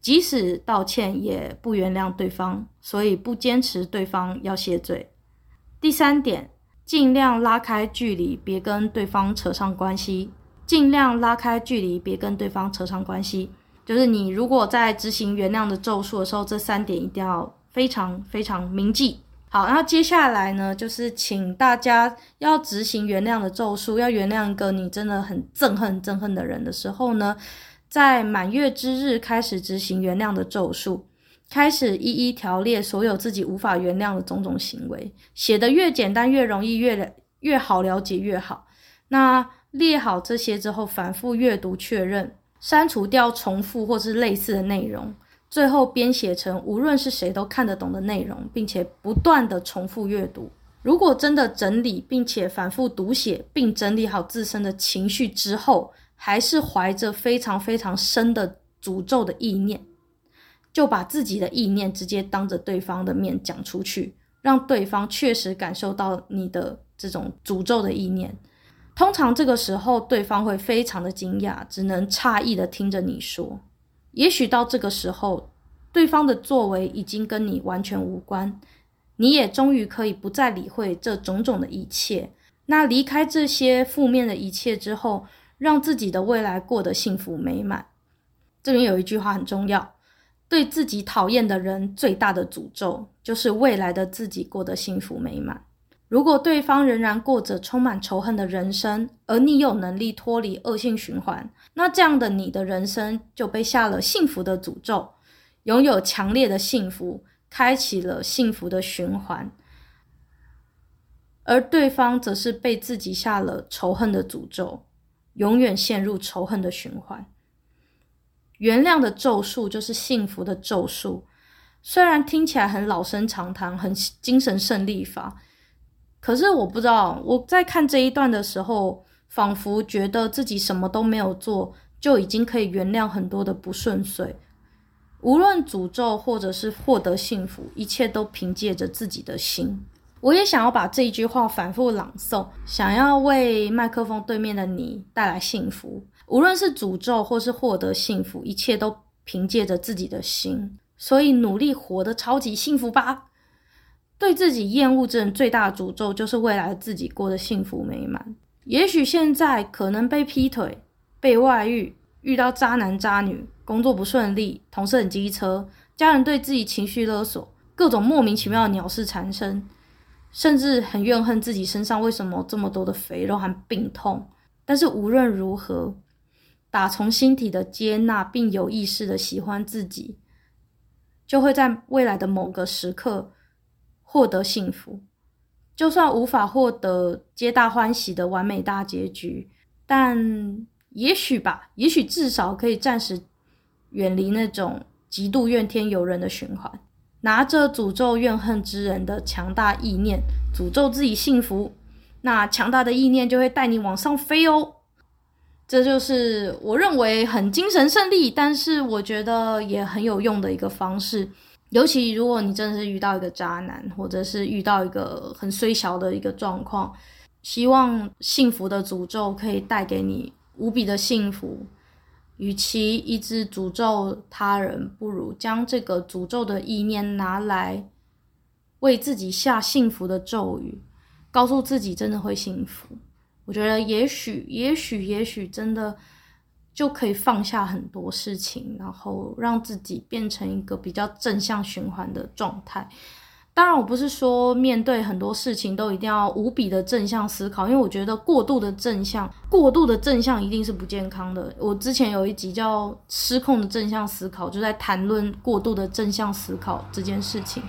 即使道歉也不原谅对方，所以不坚持对方要谢罪。第三点，尽量拉开距离，别跟对方扯上关系。尽量拉开距离，别跟对方扯上关系。就是你如果在执行原谅的咒术的时候，这三点一定要非常非常铭记。好，然后接下来呢，就是请大家要执行原谅的咒术，要原谅一个你真的很憎恨、憎恨的人的时候呢，在满月之日开始执行原谅的咒术，开始一一条列所有自己无法原谅的种种行为，写得越简单越容易，越越好了解越好。那列好这些之后，反复阅读确认，删除掉重复或是类似的内容。最后编写成无论是谁都看得懂的内容，并且不断的重复阅读。如果真的整理并且反复读写，并整理好自身的情绪之后，还是怀着非常非常深的诅咒的意念，就把自己的意念直接当着对方的面讲出去，让对方确实感受到你的这种诅咒的意念。通常这个时候，对方会非常的惊讶，只能诧异的听着你说。也许到这个时候，对方的作为已经跟你完全无关，你也终于可以不再理会这种种的一切。那离开这些负面的一切之后，让自己的未来过得幸福美满。这边有一句话很重要：对自己讨厌的人最大的诅咒，就是未来的自己过得幸福美满。如果对方仍然过着充满仇恨的人生，而你有能力脱离恶性循环，那这样的你的人生就被下了幸福的诅咒，拥有强烈的幸福，开启了幸福的循环。而对方则是被自己下了仇恨的诅咒，永远陷入仇恨的循环。原谅的咒术就是幸福的咒术，虽然听起来很老生常谈，很精神胜利法。可是我不知道，我在看这一段的时候，仿佛觉得自己什么都没有做，就已经可以原谅很多的不顺遂。无论诅咒或者是获得幸福，一切都凭借着自己的心。我也想要把这一句话反复朗诵，想要为麦克风对面的你带来幸福。无论是诅咒或是获得幸福，一切都凭借着自己的心。所以努力活得超级幸福吧。对自己厌恶之人最大的诅咒，就是未来自己过得幸福美满。也许现在可能被劈腿、被外遇、遇到渣男渣女、工作不顺利、同事很机车、家人对自己情绪勒索、各种莫名其妙的鸟事缠身，甚至很怨恨自己身上为什么这么多的肥肉和病痛。但是无论如何，打从心底的接纳并有意识的喜欢自己，就会在未来的某个时刻。获得幸福，就算无法获得皆大欢喜的完美大结局，但也许吧，也许至少可以暂时远离那种极度怨天尤人的循环。拿着诅咒怨恨之人的强大意念，诅咒自己幸福，那强大的意念就会带你往上飞哦。这就是我认为很精神胜利，但是我觉得也很有用的一个方式。尤其如果你真的是遇到一个渣男，或者是遇到一个很衰小的一个状况，希望幸福的诅咒可以带给你无比的幸福。与其一直诅咒他人，不如将这个诅咒的意念拿来为自己下幸福的咒语，告诉自己真的会幸福。我觉得也许，也许，也许真的。就可以放下很多事情，然后让自己变成一个比较正向循环的状态。当然，我不是说面对很多事情都一定要无比的正向思考，因为我觉得过度的正向、过度的正向一定是不健康的。我之前有一集叫《失控的正向思考》，就在谈论过度的正向思考这件事情。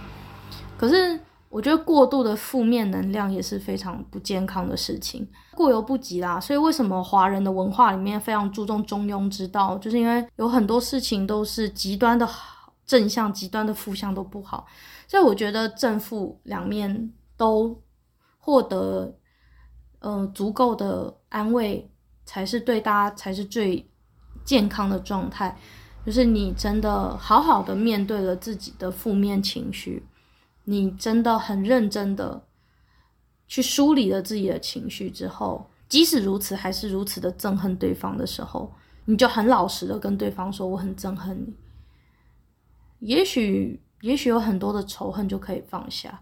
可是，我觉得过度的负面能量也是非常不健康的事情，过犹不及啦。所以为什么华人的文化里面非常注重中庸之道，就是因为有很多事情都是极端的正向，极端的负向都不好。所以我觉得正负两面都获得，呃，足够的安慰，才是对大家才是最健康的状态。就是你真的好好的面对了自己的负面情绪。你真的很认真的去梳理了自己的情绪之后，即使如此，还是如此的憎恨对方的时候，你就很老实的跟对方说：“我很憎恨你。”也许，也许有很多的仇恨就可以放下，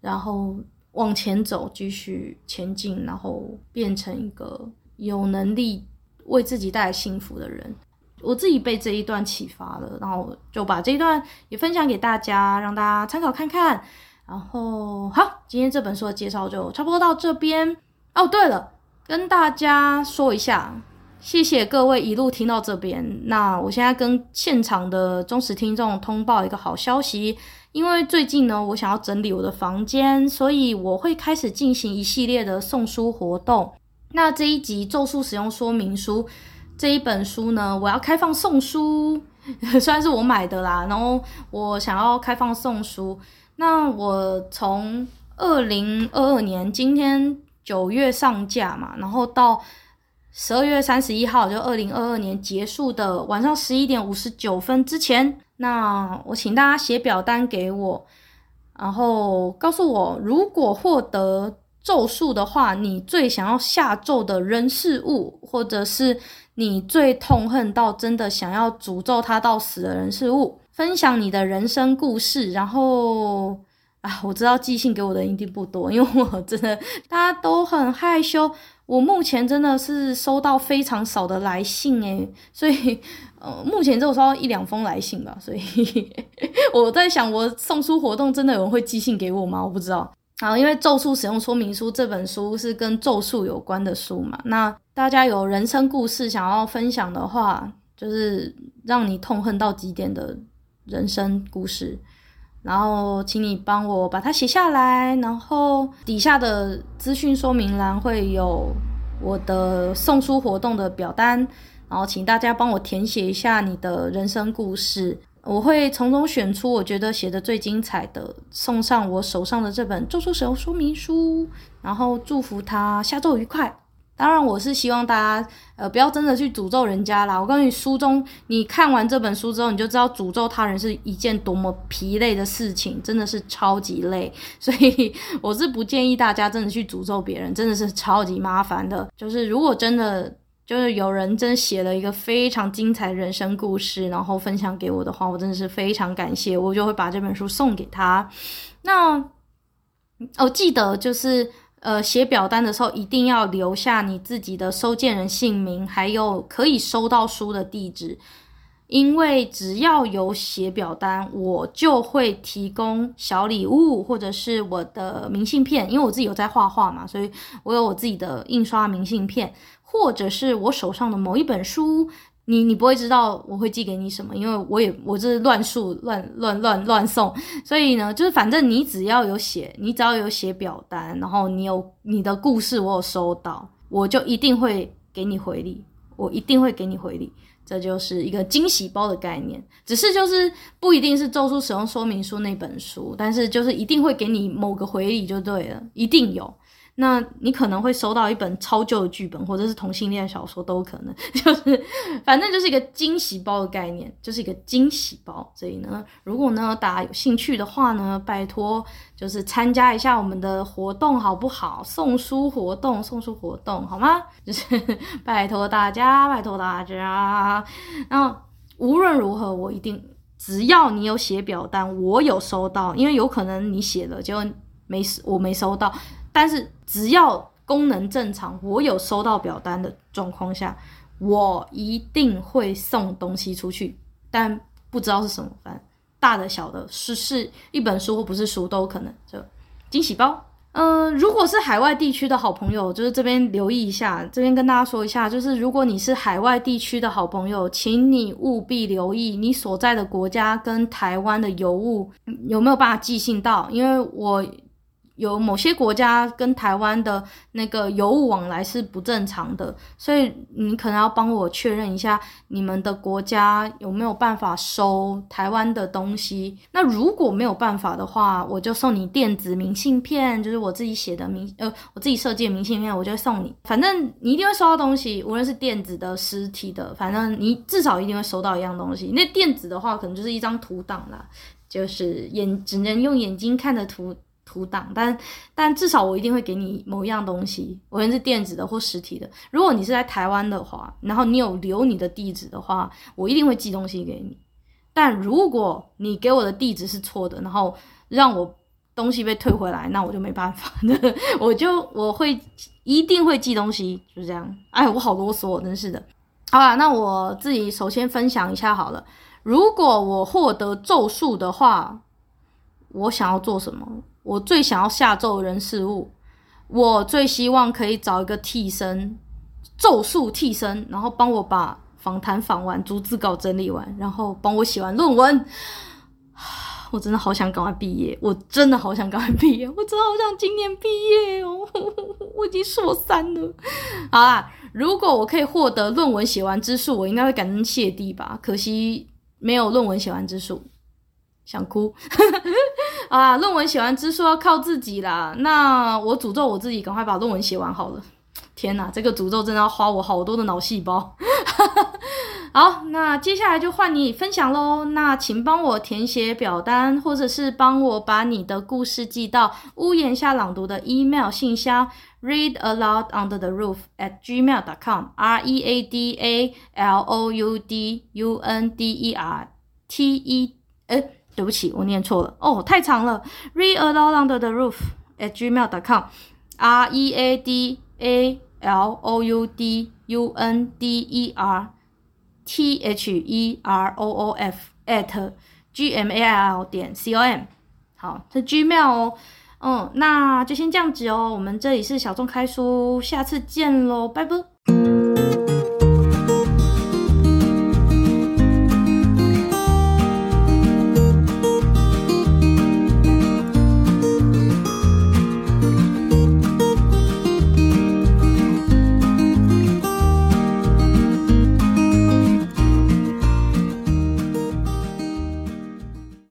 然后往前走，继续前进，然后变成一个有能力为自己带来幸福的人。我自己被这一段启发了，然后就把这一段也分享给大家，让大家参考看看。然后好，今天这本书的介绍就差不多到这边。哦，对了，跟大家说一下，谢谢各位一路听到这边。那我现在跟现场的忠实听众通报一个好消息，因为最近呢，我想要整理我的房间，所以我会开始进行一系列的送书活动。那这一集咒术使用说明书。这一本书呢，我要开放送书，*laughs* 虽然是我买的啦，然后我想要开放送书。那我从二零二二年今天九月上架嘛，然后到十二月三十一号，就二零二二年结束的晚上十一点五十九分之前，那我请大家写表单给我，然后告诉我，如果获得咒术的话，你最想要下咒的人事物，或者是。你最痛恨到真的想要诅咒他到死的人事物，分享你的人生故事。然后啊，我知道寄信给我的人一定 *laughs* 不多，因为我真的大家都很害羞。我目前真的是收到非常少的来信诶，所以呃，目前只有收到一两封来信吧。所以 *laughs* 我在想，我送书活动真的有人会寄信给我吗？我不知道。好，因为咒术使用说明书这本书是跟咒术有关的书嘛，那大家有人生故事想要分享的话，就是让你痛恨到极点的人生故事，然后请你帮我把它写下来，然后底下的资讯说明栏会有我的送书活动的表单，然后请大家帮我填写一下你的人生故事。我会从中选出我觉得写的最精彩的，送上我手上的这本咒术使用说明书，然后祝福他下咒愉快。当然，我是希望大家呃不要真的去诅咒人家啦。我告诉你，书中你看完这本书之后，你就知道诅咒他人是一件多么疲累的事情，真的是超级累。*laughs* 所以我是不建议大家真的去诅咒别人，真的是超级麻烦的。就是如果真的。就是有人真写了一个非常精彩的人生故事，然后分享给我的话，我真的是非常感谢，我就会把这本书送给他。那我记得就是呃写表单的时候，一定要留下你自己的收件人姓名，还有可以收到书的地址，因为只要有写表单，我就会提供小礼物或者是我的明信片，因为我自己有在画画嘛，所以我有我自己的印刷明信片。或者是我手上的某一本书，你你不会知道我会寄给你什么，因为我也我这是乱数乱乱乱乱送，所以呢，就是反正你只要有写，你只要有写表单，然后你有你的故事，我有收到，我就一定会给你回礼，我一定会给你回礼，这就是一个惊喜包的概念，只是就是不一定是咒术使用说明书那本书，但是就是一定会给你某个回礼就对了，一定有。那你可能会收到一本超旧的剧本，或者是同性恋小说都可能，*laughs* 就是反正就是一个惊喜包的概念，就是一个惊喜包。所以呢，如果呢大家有兴趣的话呢，拜托就是参加一下我们的活动好不好？送书活动，送书活动好吗？*laughs* 就是拜托大家，拜托大家。然后无论如何，我一定只要你有写表单，我有收到，因为有可能你写了，结果没我没收到。但是只要功能正常，我有收到表单的状况下，我一定会送东西出去，但不知道是什么，反正大的小的，是是一本书或不是书都有可能，就惊喜包。嗯、如果是海外地区的好朋友，就是这边留意一下，这边跟大家说一下，就是如果你是海外地区的好朋友，请你务必留意你所在的国家跟台湾的邮物有没有办法寄信到，因为我。有某些国家跟台湾的那个邮物往来是不正常的，所以你可能要帮我确认一下你们的国家有没有办法收台湾的东西。那如果没有办法的话，我就送你电子明信片，就是我自己写的明呃我自己设计的明信片，我就会送你。反正你一定会收到东西，无论是电子的、实体的，反正你至少一定会收到一样东西。那电子的话，可能就是一张图档啦，就是眼只能用眼睛看的图。图档，但但至少我一定会给你某一样东西，无论是电子的或实体的。如果你是在台湾的话，然后你有留你的地址的话，我一定会寄东西给你。但如果你给我的地址是错的，然后让我东西被退回来，那我就没办法，*laughs* 我就我会一定会寄东西，就是这样。哎，我好啰嗦，真是的。好吧，那我自己首先分享一下好了。如果我获得咒术的话，我想要做什么？我最想要下咒人事物，我最希望可以找一个替身，咒术替身，然后帮我把访谈访完，逐字稿整理完，然后帮我写完论文。*sighs* 我真的好想赶快毕业，我真的好想赶快毕业，我真的好想今年毕业哦！*laughs* 我已经硕三了。好啦，如果我可以获得论文写完之术，我应该会感恩谢地吧。可惜没有论文写完之术，想哭。*laughs* 啊，论文写完之术要靠自己啦。那我诅咒我自己，赶快把论文写完好了。天哪，这个诅咒真的要花我好多的脑细胞。*laughs* 好，那接下来就换你分享喽。那请帮我填写表单，或者是帮我把你的故事寄到屋檐下朗读的 email 信箱，read aloud under the roof at gmail dot com。R E A D A L O U D U N D E R T E。哎，对不起，我念错了哦，太长了。read aloud under the roof at gmail dot com。R E A D A L O U D U N D E R T H E R O O F at G M A I L 点 C O M。好，是 Gmail 哦。嗯，那就先这样子哦。我们这里是小众开书，下次见喽，拜拜。